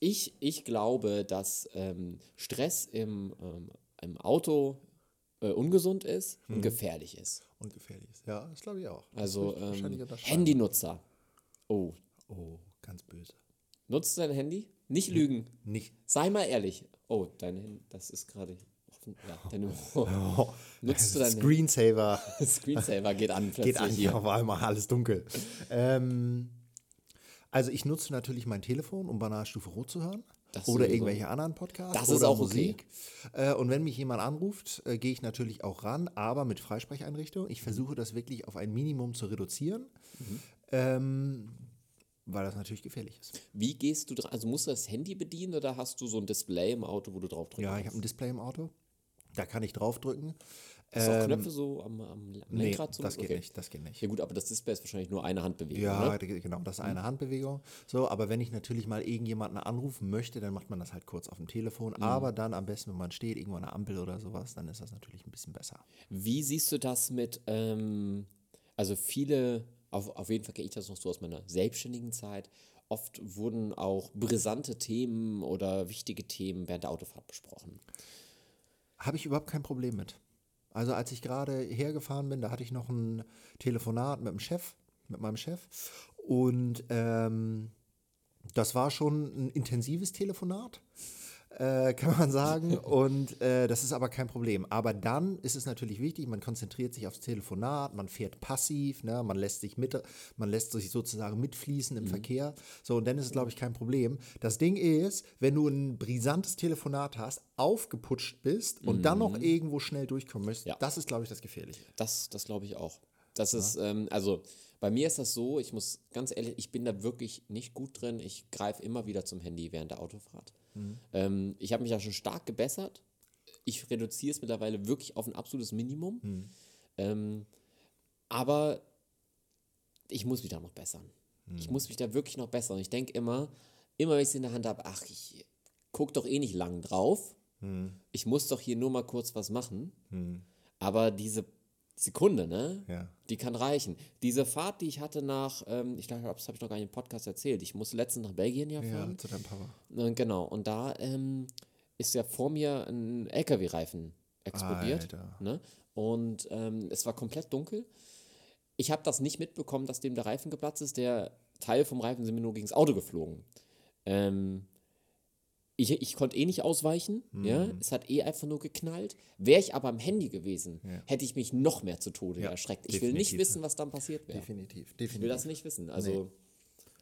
ich, ich glaube, dass ähm, Stress im, ähm, im Auto äh, ungesund ist und gefährlich ist. Und gefährlich ist. Ja, das glaube ich auch. Das Also ähm. Handynutzer. Oh, Oh, ganz böse. nutzt du dein Handy? Nicht lügen. Nicht. Sei mal ehrlich. Oh, dein Handy, das ist gerade. Ja, deine, nutzt du dein Screensaver Screensaver geht an plötzlich geht an, hier. auf einmal alles dunkel. ähm, also ich nutze natürlich mein Telefon, um Banalstufe Rot zu hören. Das oder sowieso. irgendwelche anderen Podcasts. Das ist oder auch okay. Musik. Äh, und wenn mich jemand anruft, äh, gehe ich natürlich auch ran, aber mit Freisprecheinrichtung. Ich versuche das wirklich auf ein Minimum zu reduzieren, Mhm. ähm, weil das natürlich gefährlich ist. Wie gehst du dran? Also musst du das Handy bedienen oder hast du so ein Display im Auto, wo du drauf drücken Ja, ich habe ein Display im Auto. Da kann ich draufdrücken. Hast du auch Knöpfe so am, am Nee, Lenkrad? so? das geht Okay. nicht. Das geht nicht. Ja gut, aber das Display ist wahrscheinlich nur eine Handbewegung, Ja, ne? genau, das ist eine Handbewegung. So, aber wenn ich natürlich mal irgendjemanden anrufen möchte, dann macht man das halt kurz auf dem Telefon. Aber dann am besten, wenn man steht, irgendwo an der Ampel oder sowas, dann ist das natürlich ein bisschen besser. Wie siehst du das mit, ähm, also viele, auf, auf jeden Fall kenne ich das noch so aus meiner selbstständigen Zeit, oft wurden auch brisante Themen oder wichtige Themen während der Autofahrt besprochen. Habe ich überhaupt kein Problem mit. Also als ich gerade hergefahren bin, da hatte ich noch ein Telefonat mit dem Chef, mit meinem Chef. Und ähm, das war schon ein intensives Telefonat, äh, kann man sagen. Und äh, das ist aber kein Problem. Aber dann ist es natürlich wichtig, man konzentriert sich aufs Telefonat, man fährt passiv, ne? man lässt sich mit, man lässt sich sozusagen mitfließen im Verkehr. So, und dann ist es, glaube ich, kein Problem. Das Ding ist, wenn du ein brisantes Telefonat hast, aufgeputscht bist und dann noch irgendwo schnell durchkommen möchtest, Ja. das ist, glaube ich, das Gefährliche. Das, das glaube ich auch. Das ist, ähm, also bei mir ist das so, ich muss ganz ehrlich, ich bin da wirklich nicht gut drin. Ich greife immer wieder zum Handy während der Autofahrt. Ähm, ich habe mich ja schon stark gebessert. Ich reduziere es mittlerweile wirklich auf ein absolutes Minimum. Ähm, aber ich muss mich da noch bessern. Ich muss mich da wirklich noch bessern. Ich denke immer, immer wenn ich es in der Hand habe, ach, ich gucke doch eh nicht lang drauf. Ich muss doch hier nur mal kurz was machen. Aber diese Sekunde, ne? Ja. Die kann reichen. Diese Fahrt, die ich hatte nach, ähm, ich glaube, das habe ich noch gar nicht im Podcast erzählt. Ich musste letztens nach Belgien ja Ja, fahren. zu deinem Papa. Äh, Genau. Und da ähm, ist ja vor mir ein LKW-Reifen explodiert. Alter. Ne? Und ähm, es war komplett dunkel. Ich habe das nicht mitbekommen, dass dem der Reifen geplatzt ist. Der Teil vom Reifen sind mir nur gegen das Auto geflogen. Ähm, ich, ich konnte eh nicht ausweichen, ja. Mhm. Es hat eh einfach nur geknallt. Wäre ich aber am Handy gewesen, Ja. hätte ich mich noch mehr zu Tode Ja, erschreckt. Ich will nicht definitiv. wissen, was dann passiert wäre. Definitiv, Ich will definitiv. das nicht wissen. Also,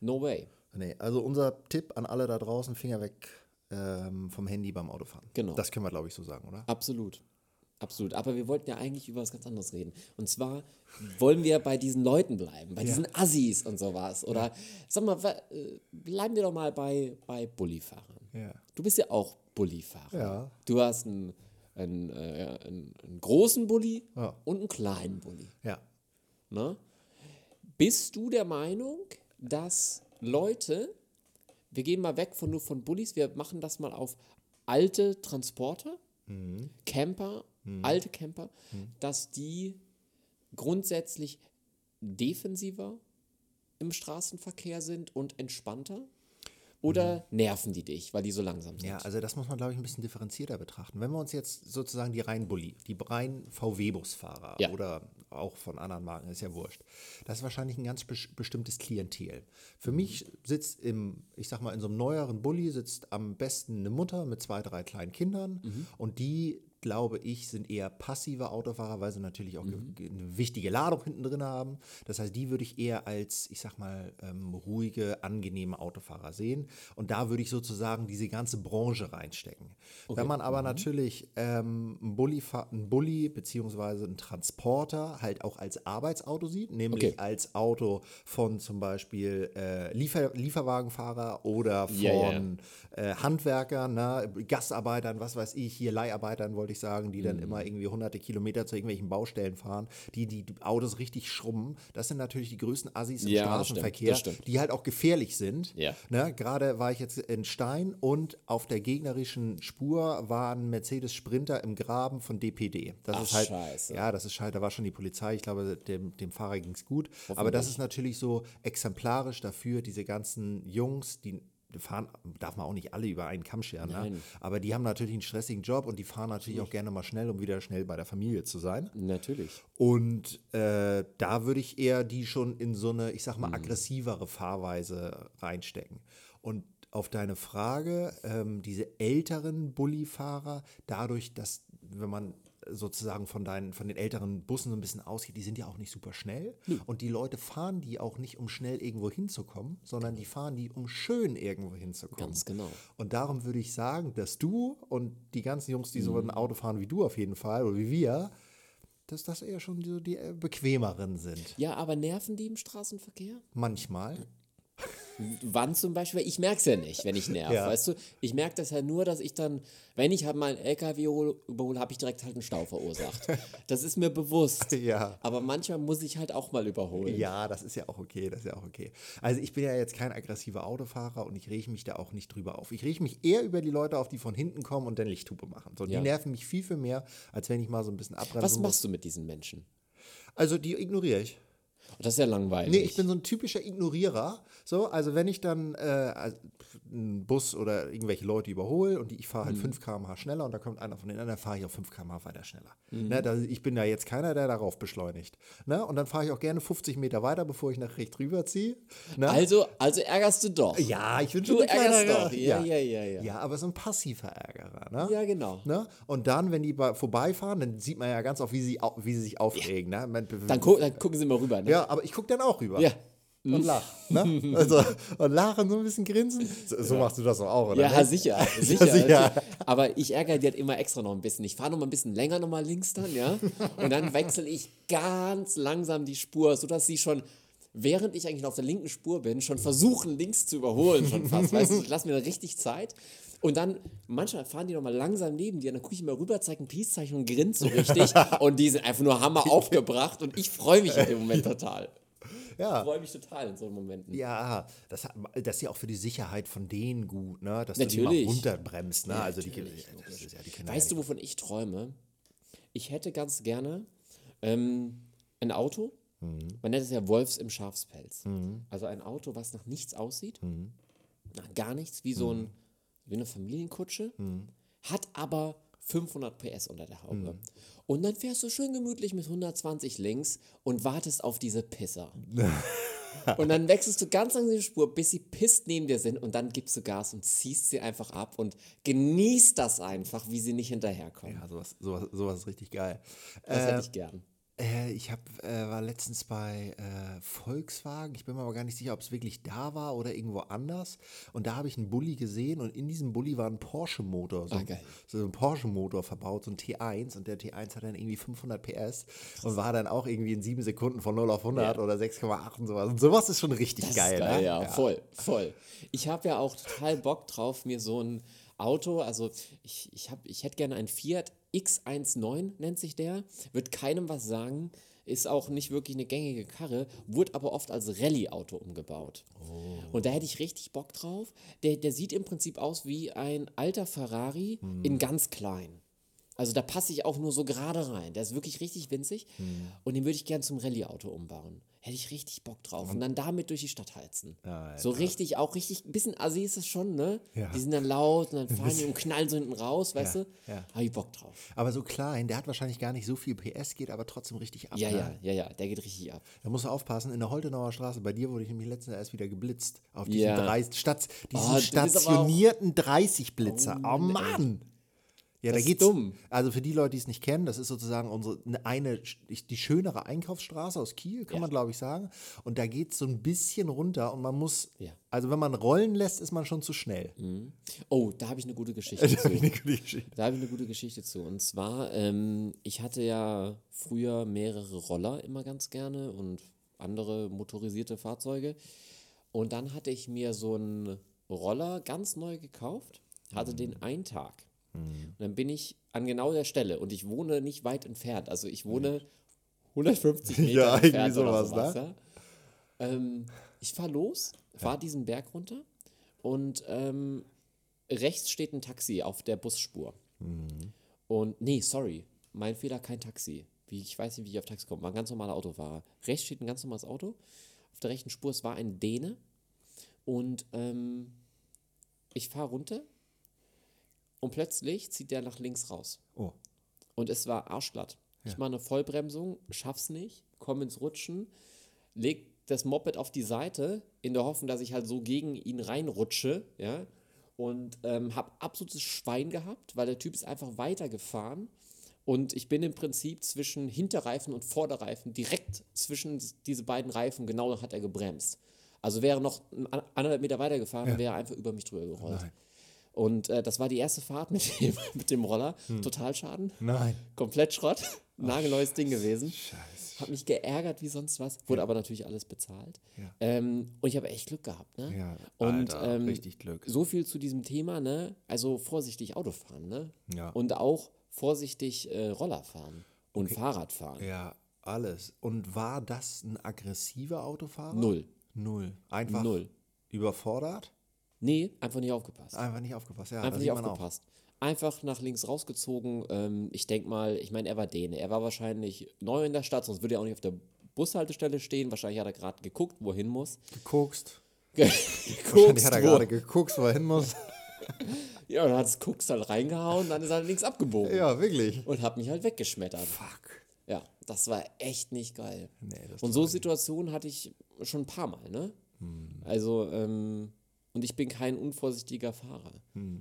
no way. Nee, also unser Tipp an alle da draußen, Finger weg ähm, vom Handy beim Autofahren. Genau. Das können wir, glaube ich, so sagen, oder? Absolut. Absolut. Aber wir wollten ja eigentlich über was ganz anderes reden. Und zwar wollen wir bei diesen Leuten bleiben, bei diesen Assis und sowas. Oder sag mal, äh, bleiben wir doch mal bei, bei Bullifahrern. Ja. Du bist ja auch Bullifahrer. Ja. Du hast einen, einen, äh, einen, einen großen Bulli Ja. und einen kleinen Bulli. Ja. Ne? Bist du der Meinung, dass Leute, wir gehen mal weg von nur von Bullis, wir machen das mal auf alte Transporter, Camper, alte Camper, dass die grundsätzlich defensiver im Straßenverkehr sind und entspannter? Oder nerven die dich, weil die so langsam sind? Ja, also das muss man, glaube ich, ein bisschen differenzierter betrachten. Wenn wir uns jetzt sozusagen die reinen Bulli, die reinen VW-Busfahrer Ja. oder auch von anderen Marken, ist ja wurscht. Das ist wahrscheinlich ein ganz bes- bestimmtes Klientel. Für mich sitzt im, ich sag mal, in so einem neueren Bulli sitzt am besten eine Mutter mit zwei, drei kleinen Kindern und die glaube ich, sind eher passive Autofahrer, weil sie natürlich auch ge- eine wichtige Ladung hinten drin haben. Das heißt, die würde ich eher als, ich sag mal, ähm, ruhige, angenehme Autofahrer sehen. Und da würde ich sozusagen diese ganze Branche reinstecken. Wenn man aber natürlich ähm, einen, Bulli, einen Bulli beziehungsweise einen Transporter halt auch als Arbeitsauto sieht, nämlich Okay. als Auto von zum Beispiel äh, Liefer Lieferwagenfahrer oder von ja, ja. äh, Handwerkern, ne, Gastarbeitern, was weiß ich, hier Leiharbeitern wollte ich sagen, die dann Mhm. immer irgendwie hunderte Kilometer zu irgendwelchen Baustellen fahren, die die Autos richtig schrubben. Das sind natürlich die größten Assis im Ja, Straßenverkehr, die halt auch gefährlich sind. Ja. Ne, Gerade war ich jetzt in Stein und auf der gegnerischen Spur war ein Mercedes Sprinter im Graben von DPD. Das Ach, ist halt, scheiße. ja, das ist halt, da war schon die Polizei. Ich glaube, dem, dem Fahrer ging es gut. Aber das ist natürlich so exemplarisch dafür, diese ganzen Jungs, die fahren, darf man auch nicht alle über einen Kamm scheren, ne? Aber die haben natürlich einen stressigen Job und die fahren natürlich auch gerne mal schnell, um wieder schnell bei der Familie zu sein. Natürlich. Und äh, da würde ich eher die schon in so eine, ich sag mal, aggressivere Fahrweise reinstecken. Und auf deine Frage, ähm, diese älteren Bullifahrer, dadurch, dass, wenn man sozusagen von, deinen, von den älteren Bussen so ein bisschen ausgeht, die sind ja auch nicht super schnell. Und die Leute fahren die auch nicht, um schnell irgendwo hinzukommen, sondern die fahren die, um schön irgendwo hinzukommen. Ganz genau. Und darum würde ich sagen, dass du und die ganzen Jungs, die so Mhm. ein Auto fahren wie du auf jeden Fall oder wie wir, dass das eher schon so die äh, bequemeren sind. Ja, aber nerven die im Straßenverkehr? Manchmal. Wann zum Beispiel? Ich merke es ja nicht, wenn ich nerv, Ja. weißt du? Ich merke das ja nur, dass ich dann, wenn ich halt mal einen LKW hol- überhole, habe ich direkt halt einen Stau verursacht. Das ist mir bewusst. Ja. Aber manchmal muss ich halt auch mal überholen. Ja, das ist ja auch okay, das ist ja auch okay. Also ich bin ja jetzt kein aggressiver Autofahrer und ich rege mich da auch nicht drüber auf. Ich rege mich eher über die Leute auf, die von hinten kommen und dann Lichthupe machen. So, Ja. Die nerven mich viel, viel mehr, als wenn ich mal so ein bisschen abbremsen Was muss. machst du mit diesen Menschen? Also die ignoriere ich. Das ist ja langweilig. Nee, ich bin so ein typischer Ignorierer. So, also wenn ich dann äh, also einen Bus oder irgendwelche Leute überhole und die, ich fahre halt 5 km/h schneller und da kommt einer von den anderen, fahre ich auch 5 km/h weiter schneller. Ne, da, ich bin da jetzt keiner, der darauf beschleunigt. Ne? Und dann fahre ich auch gerne 50 Meter weiter, bevor ich nach rechts rüber ziehe. Ne? also, also ärgerst du doch. ja, ich bin schon Du ein ärgerst kleinerer- doch. Ja, ja, ja, ja. Ja, aber so ein passiver Ärgerer. Ne? Ja, genau. Ne? Und dann, wenn die bei, vorbeifahren, dann sieht man ja ganz oft, wie sie, wie sie sich aufregen. Ne? Man- Dann, gu dann gucken sie mal rüber. Ne? ja, aber ich gucke dann auch rüber. Ja. Und lach. Ne? Also, und lachen, so ein bisschen grinsen. So, so machst du das doch auch, oder? Ja, nicht? sicher, sicher. sicher. Aber ich ärgere die halt immer extra noch ein bisschen. Ich fahre noch mal ein bisschen länger noch mal links dann, ja. Und dann wechsle ich ganz langsam die Spur, sodass sie schon, während ich eigentlich noch auf der linken Spur bin, schon versuchen, links zu überholen schon fast. Weißt du, ich lasse mir da richtig Zeit. Und dann, manchmal fahren die noch mal langsam neben dir, und dann gucke ich mal rüber, zeige ein Peace-Zeichen und grinse so richtig. und die sind einfach nur Hammer aufgebracht und ich freue mich in dem Moment total. Ich Ja. freue mich total in so Momenten. Ja, das, das ist ja auch für die Sicherheit von denen gut, ne? dass du Natürlich. die mal runterbremst. Ne? also die, das ist ja, die Weißt ja du, wovon ich träume? Ich hätte ganz gerne ähm, ein Auto. Man nennt es ja Wolfs im Schafspelz. Also ein Auto, was nach nichts aussieht. Nach gar nichts, wie so ein, wie eine Familienkutsche. Hat aber 500 PS unter der Haube. Und dann fährst du schön gemütlich mit 120 links und wartest auf diese Pisser. Und dann wechselst du ganz langsam die Spur, bis sie pisst neben dir sind und dann gibst du Gas und ziehst sie einfach ab und genießt das einfach, wie sie nicht hinterherkommen. Ja, sowas, sowas, sowas ist richtig geil. Das Äh, hätte ich gern. Äh, ich hab, äh, war letztens bei äh, Volkswagen. Ich bin mir aber gar nicht sicher, ob es wirklich da war oder irgendwo anders. Und da habe ich einen Bulli gesehen und in diesem Bulli war ein Porsche-Motor. So, Ah, ein- geil. so ein Porsche-Motor verbaut, so ein T1. Und der T1 hat dann irgendwie 500 PS und war dann auch irgendwie in sieben Sekunden von 0 auf 100 Ja. oder 6,8 und sowas. Und sowas ist schon richtig Das geil. geil, ne? ja, voll, voll. Ich habe ja auch total Bock drauf, mir so ein Auto, also ich, ich, hab, ich hätte gerne einen Fiat X19, nennt sich der, wird keinem was sagen, ist auch nicht wirklich eine gängige Karre, wurde aber oft als Rallye-Auto umgebaut. Und da hätte ich richtig Bock drauf. Der, der sieht im Prinzip aus wie ein alter Ferrari in ganz klein. Also da passe ich auch nur so gerade rein. Der ist wirklich richtig winzig. Hm. Und den würde ich gern zum Rallye-Auto umbauen. Hätte ich richtig Bock drauf. Und dann damit durch die Stadt heizen. Alter. So richtig, auch richtig, ein bisschen assi ist es schon, ne? Ja. Die sind dann laut und dann fahren die und knallen so hinten raus, weißt Ja, du? ja. Habe ich Bock drauf. Aber so klein, der hat wahrscheinlich gar nicht so viel PS, geht aber trotzdem richtig ab. Ja, ne? ja, ja, ja, der geht richtig ab. Da musst du aufpassen, in der Holtenauer Straße, bei dir wurde ich nämlich letztens erst wieder geblitzt. Auf diesen, Ja. drei, Stat, diesen Oh, stationierten 30-Blitzer. Oh, Oh, Mann, Mann! Ja, Das da geht's. dumm. Also für die Leute, die es nicht kennen, das ist sozusagen unsere ne- eine die schönere Einkaufsstraße aus Kiel, kann Ja. man glaube ich sagen. Und da geht es so ein bisschen runter und man muss, Ja. also wenn man rollen lässt, ist man schon zu schnell. Oh, da habe ich eine gute Geschichte Das zu. ist eine gute Geschichte. Da habe ich eine gute Geschichte zu. Und zwar, ähm, ich hatte ja früher mehrere Roller immer ganz gerne und andere motorisierte Fahrzeuge. Und dann hatte ich mir so einen Roller ganz neu gekauft, hatte den einen Tag. Und dann bin ich an genau der Stelle und ich wohne nicht weit entfernt. Also ich wohne 150 Meter Ja, irgendwie entfernt oder sowas, sowas. Ja. Ähm, ich fahre los, fahre diesen Berg runter und ähm, rechts steht ein Taxi auf der Busspur. Und nee, sorry, mein Fehler, kein Taxi. Wie, ich weiß nicht, wie ich auf Taxi komme. War ein ganz normaler Autofahrer. Rechts steht ein ganz normales Auto. Auf der rechten Spur, es war ein Däne. Und ähm, ich fahre runter und plötzlich zieht der nach links raus. Oh. Und es war arschglatt. Ich mache eine Vollbremsung, schaff's nicht, komme ins Rutschen, leg das Moped auf die Seite, in der Hoffnung, dass ich halt so gegen ihn reinrutsche, ja. Und ähm, habe absolutes Schwein gehabt, weil der Typ ist einfach weitergefahren. Und ich bin im Prinzip zwischen Hinterreifen und Vorderreifen, direkt zwischen diese beiden Reifen, genau hat er gebremst. Also wäre noch anderthalb Meter weitergefahren, wäre er einfach über mich drüber gerollt. Nein. Und äh, das war die erste Fahrt mit dem, mit dem Roller. Total Schaden. Nein. Komplett Schrott. Nagelneues Ding gewesen. Hab mich geärgert wie sonst was. Wurde aber natürlich alles bezahlt. Ja. Ähm, und ich habe echt Glück gehabt. Ne? Ja, und Alter, ähm, richtig Glück. so viel zu diesem Thema. Ne? Also vorsichtig Autofahren. Ne? Ja. Und auch vorsichtig äh, Roller fahren und Fahrrad fahren. Ja, alles. Und war das ein aggressiver Autofahrer? Null. Null. Einfach Null. überfordert? Nee, einfach nicht aufgepasst. Einfach nicht aufgepasst. Ja, Einfach nicht man auch. aufgepasst. Einfach nach links rausgezogen. Ähm, ich denke mal, ich meine, er war Däne. Er war wahrscheinlich neu in der Stadt, sonst würde er auch nicht auf der Bushaltestelle stehen. Wahrscheinlich hat er gerade geguckt, wo er hin muss. Geguckst. geguckt, Wahrscheinlich hat er gerade geguckt, wo er hin muss. Ja, dann hat es Gucks halt reingehauen, dann ist er links abgebogen. ja, wirklich. Und hat mich halt weggeschmettert. Fuck. Ja, das war echt nicht geil. Nee, das und so Situationen hatte ich schon ein paar Mal, ne? Also, ähm, und ich bin kein unvorsichtiger Fahrer.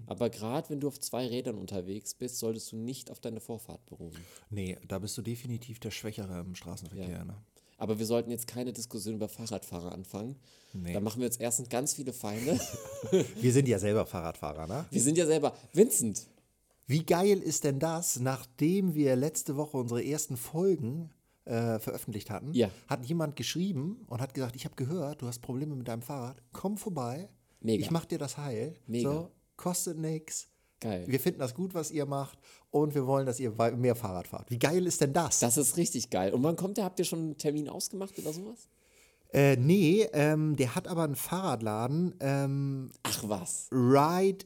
Aber gerade wenn du auf zwei Rädern unterwegs bist, solltest du nicht auf deine Vorfahrt beruhen. Nee, da bist du definitiv der Schwächere im Straßenverkehr. Ja. Ne? Aber wir sollten jetzt keine Diskussion über Fahrradfahrer anfangen. Nee. Da machen wir jetzt erstens ganz viele Feinde. Wir sind ja selber Fahrradfahrer, ne? wir sind ja selber. Vincent, Wie geil ist denn das, nachdem wir letzte Woche unsere ersten Folgen äh, veröffentlicht hatten, Ja. hat jemand geschrieben und hat gesagt, ich habe gehört, du hast Probleme mit deinem Fahrrad, komm vorbei, Mega. ich mach dir das heil. Mega. So, kostet nichts. Geil. Wir finden das gut, was ihr macht und wir wollen, dass ihr mehr Fahrrad fahrt. Wie geil ist denn das? das ist richtig geil. Und wann kommt der? Habt ihr schon einen Termin ausgemacht oder sowas? Äh, nee, ähm, der hat aber einen Fahrradladen, ähm, Ach was. Ride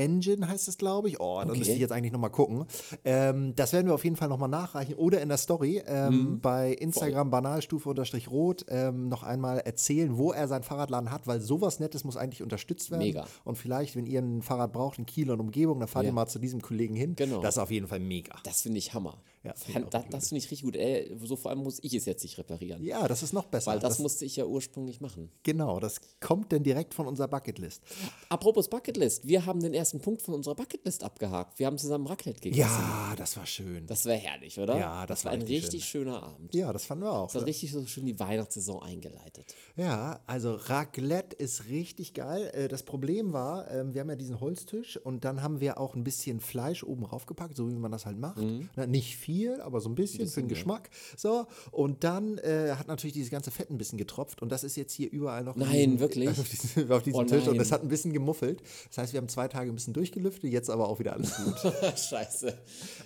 Engine heißt es, glaube ich. Oh, da Okay. müsste ich jetzt eigentlich nochmal gucken. Ähm, das werden wir auf jeden Fall nochmal nachreichen. Oder in der Story ähm, Mhm. bei Instagram Banalstufe-Rot ähm, noch einmal erzählen, wo er seinen Fahrradladen hat, weil sowas Nettes muss eigentlich unterstützt werden. Mega. Und vielleicht, wenn ihr ein Fahrrad braucht in Kiel und Umgebung, dann fahrt Ja. ihr mal zu diesem Kollegen hin. Genau. Das ist auf jeden Fall mega. Das finde ich Hammer. Ja, das das finde ich richtig gut. Ey, so vor allem muss ich es jetzt nicht reparieren. Ja, das ist noch besser. Weil das, musste ich ja ursprünglich machen. genau, das kommt denn direkt von unserer Bucketlist. Apropos Bucketlist, wir haben den ersten Punkt von unserer Bucketlist abgehakt. Wir haben zusammen Raclette gegessen. Ja, das war schön. Das war herrlich, oder? Ja, das war war ein richtig richtig schöner Abend. ja, das fanden wir auch. Das hat richtig so schön die Weihnachtssaison eingeleitet. Ja, also Raclette ist richtig geil. Äh, Das Problem war, ähm, wir haben ja diesen Holztisch und dann haben wir auch ein bisschen Fleisch oben rauf gepackt, so wie man das halt macht. Mhm. Nicht viel, aber so ein bisschen, für den Geschmack. So, und dann äh, hat natürlich dieses ganze Fett ein bisschen getropft und das ist jetzt hier überall noch. in Nein, diesem- wirklich? Auf diesem, auf diesem Oh Tisch und nein. das hat ein bisschen gemuffelt. Das heißt, wir haben zwei Tage ein bisschen durchgelüftet, jetzt aber auch wieder alles gut. Scheiße.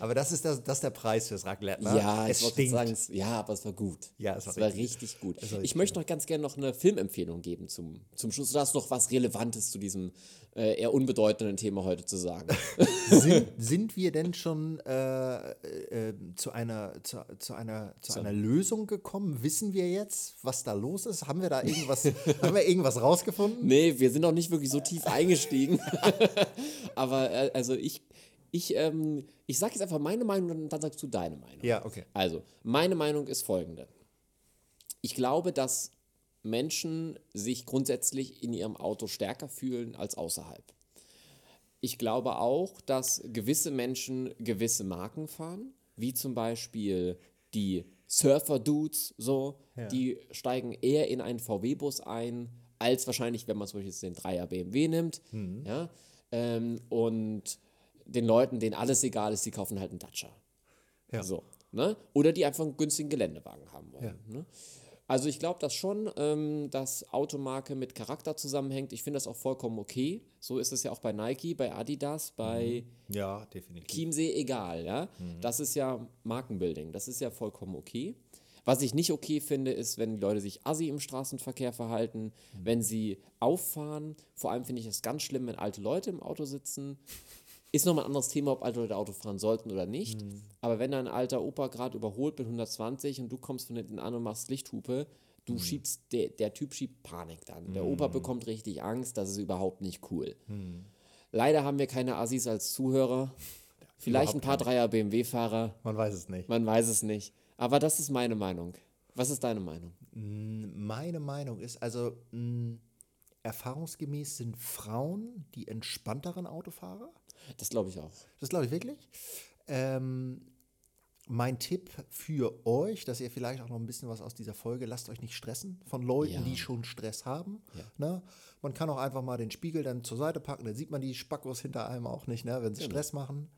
aber das ist, das, das ist der Preis fürs Raclette, ne? Ja, es ich stinkt. sagen, ja, aber es war gut. Ja, es war es war richtig richtig gut. War Ich richtig möchte noch ganz gerne noch eine Filmempfehlung geben zum, zum Schluss. Du hast noch was Relevantes zu diesem äh, eher unbedeutenden Thema heute zu sagen. sind, sind wir denn schon äh, äh, zu, einer, zu, zu, einer, zu einer Lösung gekommen? Wissen wir jetzt, was da los ist? Haben wir da irgendwas, haben wir irgendwas rausgefunden? nee, wir sind noch nicht wirklich so tief eingestiegen. aber äh, also ich, ich, ähm, ich sage jetzt einfach meine Meinung und dann sagst du deine Meinung. Ja, okay. Also, meine Meinung ist folgende. Ich glaube, dass Menschen sich grundsätzlich in ihrem Auto stärker fühlen als außerhalb. Ich glaube auch, dass gewisse Menschen gewisse Marken fahren, wie zum Beispiel die Surfer-Dudes, so, die steigen eher in einen VW-Bus ein, als wahrscheinlich, wenn man zum Beispiel jetzt den 3er BMW nimmt. Ja? Ähm, und den Leuten, denen alles egal ist, die kaufen halt einen Dacia. Ja. So, ne? Oder die einfach einen günstigen Geländewagen haben wollen. Ne? Also ich glaube das schon, ähm, dass Automarke mit Charakter zusammenhängt. Ich finde das auch vollkommen okay. So ist es ja auch bei Nike, bei Adidas, bei Ja, definitiv. Chiemsee, egal. Ja? Das ist ja Markenbuilding. Das ist ja vollkommen okay. Was ich nicht okay finde, ist, wenn die Leute sich assi im Straßenverkehr verhalten, wenn sie auffahren. Vor allem finde ich es ganz schlimm, wenn alte Leute im Auto sitzen. Ist nochmal ein anderes Thema, ob alte Leute Auto fahren sollten oder nicht. Aber wenn ein alter Opa gerade überholt mit 120 und du kommst von hinten an und machst Lichthupe, du schiebst, der, der Typ schiebt Panik dann. Der Opa bekommt richtig Angst, das ist überhaupt nicht cool. Leider haben wir keine Assis als Zuhörer. Vielleicht ein paar Dreier BMW-Fahrer, Man weiß es nicht. man weiß es nicht. Aber das ist meine Meinung. Was ist deine Meinung? Meine Meinung ist, also mh, erfahrungsgemäß sind Frauen die entspannteren Autofahrer. Das glaube ich auch. Das glaube ich wirklich. Ähm, mein Tipp für euch, dass ihr vielleicht auch noch ein bisschen was aus dieser Folge, lasst euch nicht stressen von Leuten, Ja. die schon Stress haben. Ne? Man kann auch einfach mal den Spiegel dann zur Seite packen, dann sieht man die Spackos hinter einem auch nicht, ne? wenn sie Stress machen.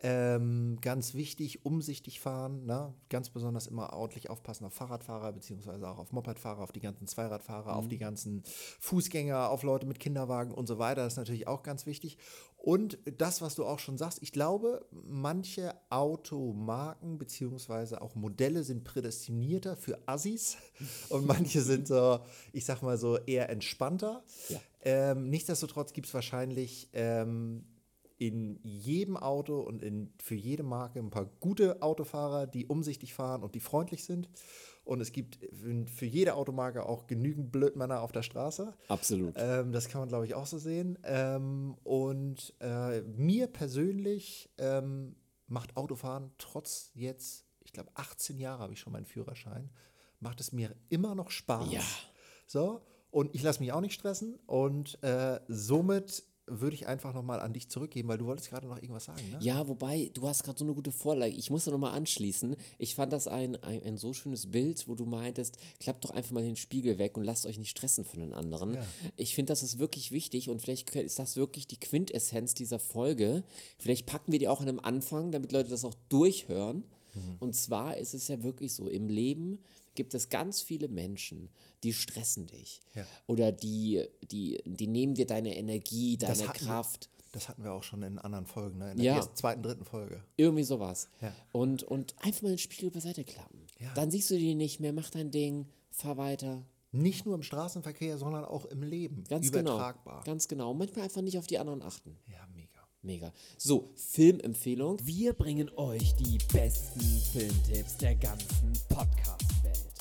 Ähm, ganz wichtig, umsichtig fahren, ne? ganz besonders immer ordentlich aufpassen auf Fahrradfahrer, beziehungsweise auch auf Mopedfahrer, auf die ganzen Zweiradfahrer, auf die ganzen Fußgänger, auf Leute mit Kinderwagen und so weiter. Das ist natürlich auch ganz wichtig. Und das, was du auch schon sagst, ich glaube, manche Automarken beziehungsweise auch Modelle sind prädestinierter für Assis und manche sind so, ich sag mal so, eher entspannter. Ja. Ähm, nichtsdestotrotz gibt es wahrscheinlich ähm, in jedem Auto und in, für jede Marke ein paar gute Autofahrer, die umsichtig fahren und die freundlich sind. Und es gibt für- jede Automarke auch genügend Blödmänner auf der Straße. Absolut. Ähm, das kann man, glaube ich, auch so sehen. Ähm, und äh, mir persönlich ähm, macht Autofahren trotz jetzt, ich glaube, 18 Jahre habe ich schon meinen Führerschein, macht es mir immer noch Spaß. Ja. So, und ich lasse mich auch nicht stressen. Und äh, somit würde ich einfach nochmal an dich zurückgeben, weil du wolltest gerade noch irgendwas sagen, ne? Ja, wobei, du hast gerade so eine gute Vorlage. Ich muss da nochmal anschließen. Ich fand das ein, ein, ein so schönes Bild, wo du meintest, klappt doch einfach mal den Spiegel weg und lasst euch nicht stressen von den anderen. Ich finde, das ist wirklich wichtig und vielleicht ist das wirklich die Quintessenz dieser Folge. Vielleicht packen wir die auch an einem Anfang, damit Leute das auch durchhören. Und zwar ist es ja wirklich so, im Leben gibt es ganz viele Menschen, die stressen dich. Ja. Oder die, die, die nehmen dir deine Energie, Das deine wir- Kraft. Das hatten wir auch schon in anderen Folgen, ne? in der Ja. ersten, zweiten, dritten Folge. Irgendwie sowas. Ja. Und, und einfach mal den Spiegel beiseite klappen. Ja. Dann siehst du die nicht mehr, mach dein Ding, fahr weiter. Nicht nur im Straßenverkehr, sondern auch im Leben. Ganz Übertragbar. genau. Ganz genau. Manchmal einfach nicht auf die anderen achten. Ja, mega. Mega. So, Filmempfehlung. Wir bringen euch die besten Filmtipps der ganzen Podcast-Welt.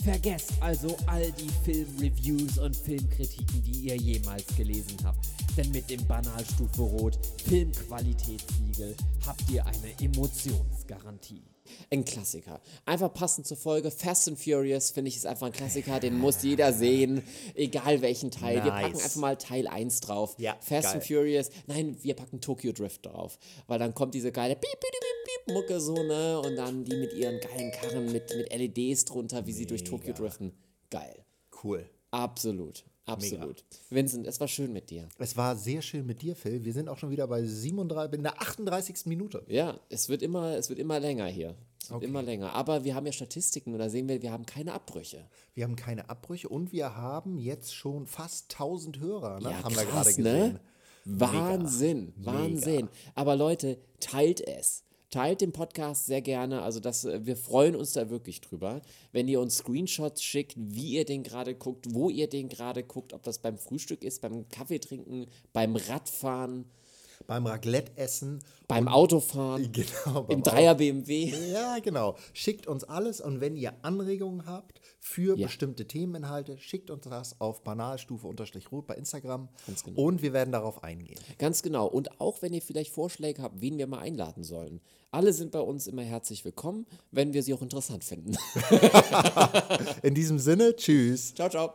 Vergesst also all die Filmreviews und Filmkritiken, die ihr jemals gelesen habt. Denn mit dem Banalstufe Rot Filmqualitätssiegel habt ihr eine Emotionsgarantie. Ein Klassiker. Einfach passend zur Folge. Fast and Furious, finde ich, ist einfach ein Klassiker, den muss jeder sehen. Egal welchen Teil. Wir packen Nice. einfach mal Teil 1 drauf. Ja, Fast geil. and Furious. Nein, wir packen Tokyo Drift drauf. Weil dann kommt diese geile Piep, Piep, Piep, Piep Mucke so, ne? Und dann die mit ihren geilen Karren mit, mit LEDs drunter, wie sie durch Tokio driften. Geil. Cool. Absolut. Absolut. Vincent, es war schön mit dir. Es war sehr schön mit dir, Phil. Wir sind auch schon wieder bei 37, in der 38. Minute. Ja, es wird immer, es wird immer länger hier. Es wird immer länger. Aber wir haben ja Statistiken und da sehen wir, wir haben keine Abbrüche. Wir haben keine Abbrüche und wir haben jetzt schon fast 1000 Hörer, ne? Ja, haben wir krass, gerade ne? gesehen. Wahnsinn, Wahnsinn. Aber Leute, teilt es. Teilt den Podcast sehr gerne. Also das, äh, wir freuen uns da wirklich drüber. Wenn ihr uns Screenshots schickt, wie ihr den gerade guckt, wo ihr den gerade guckt, ob das beim Frühstück ist, beim Kaffee trinken, beim Radfahren, Beim Raclette-Essen. beim Autofahren, Genau, beim im Dreier BMW. Ja, genau. Schickt uns alles und wenn ihr Anregungen habt für Ja. bestimmte Themeninhalte, schickt uns das auf banalstufe-rot bei Instagram genau. und wir werden darauf eingehen. Ganz genau. Und auch wenn ihr vielleicht Vorschläge habt, wen wir mal einladen sollen. Alle sind bei uns immer herzlich willkommen, wenn wir sie auch interessant finden. In diesem Sinne, tschüss. ciao, ciao.